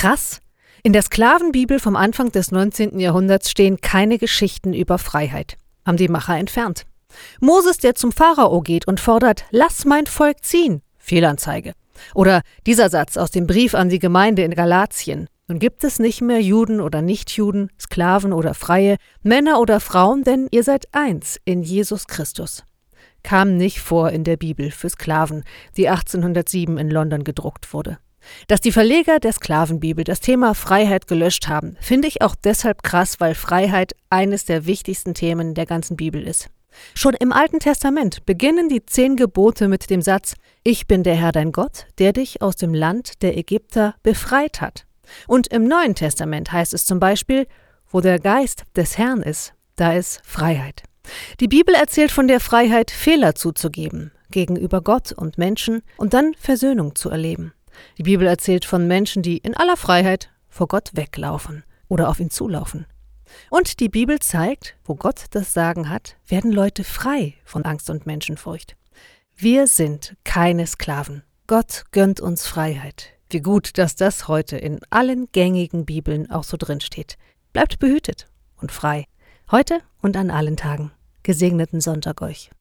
Krass. In der Sklavenbibel vom Anfang des 19. Jahrhunderts stehen keine Geschichten über Freiheit. Haben die Macher entfernt. Moses, der zum Pharao geht und fordert, lass mein Volk ziehen. Fehlanzeige. Oder dieser Satz aus dem Brief an die Gemeinde in Galatien. Nun gibt es nicht mehr Juden oder Nichtjuden, Sklaven oder Freie, Männer oder Frauen, denn ihr seid eins in Jesus Christus. Kam nicht vor in der Bibel für Sklaven, die 1807 in London gedruckt wurde. Dass die Verleger der Sklavenbibel das Thema Freiheit gelöscht haben, finde ich auch deshalb krass, weil Freiheit eines der wichtigsten Themen der ganzen Bibel ist. Schon im Alten Testament beginnen die zehn Gebote mit dem Satz Ich bin der Herr dein Gott, der dich aus dem Land der Ägypter befreit hat. Und im Neuen Testament heißt es zum Beispiel, wo der Geist des Herrn ist, da ist Freiheit. Die Bibel erzählt von der Freiheit, Fehler zuzugeben gegenüber Gott und Menschen und dann Versöhnung zu erleben. Die Bibel erzählt von Menschen, die in aller Freiheit vor Gott weglaufen oder auf ihn zulaufen. Und die Bibel zeigt, wo Gott das Sagen hat, werden Leute frei von Angst und Menschenfurcht. Wir sind keine Sklaven. Gott gönnt uns Freiheit. Wie gut, dass das heute in allen gängigen Bibeln auch so drin steht. Bleibt behütet und frei. Heute und an allen Tagen. Gesegneten Sonntag euch.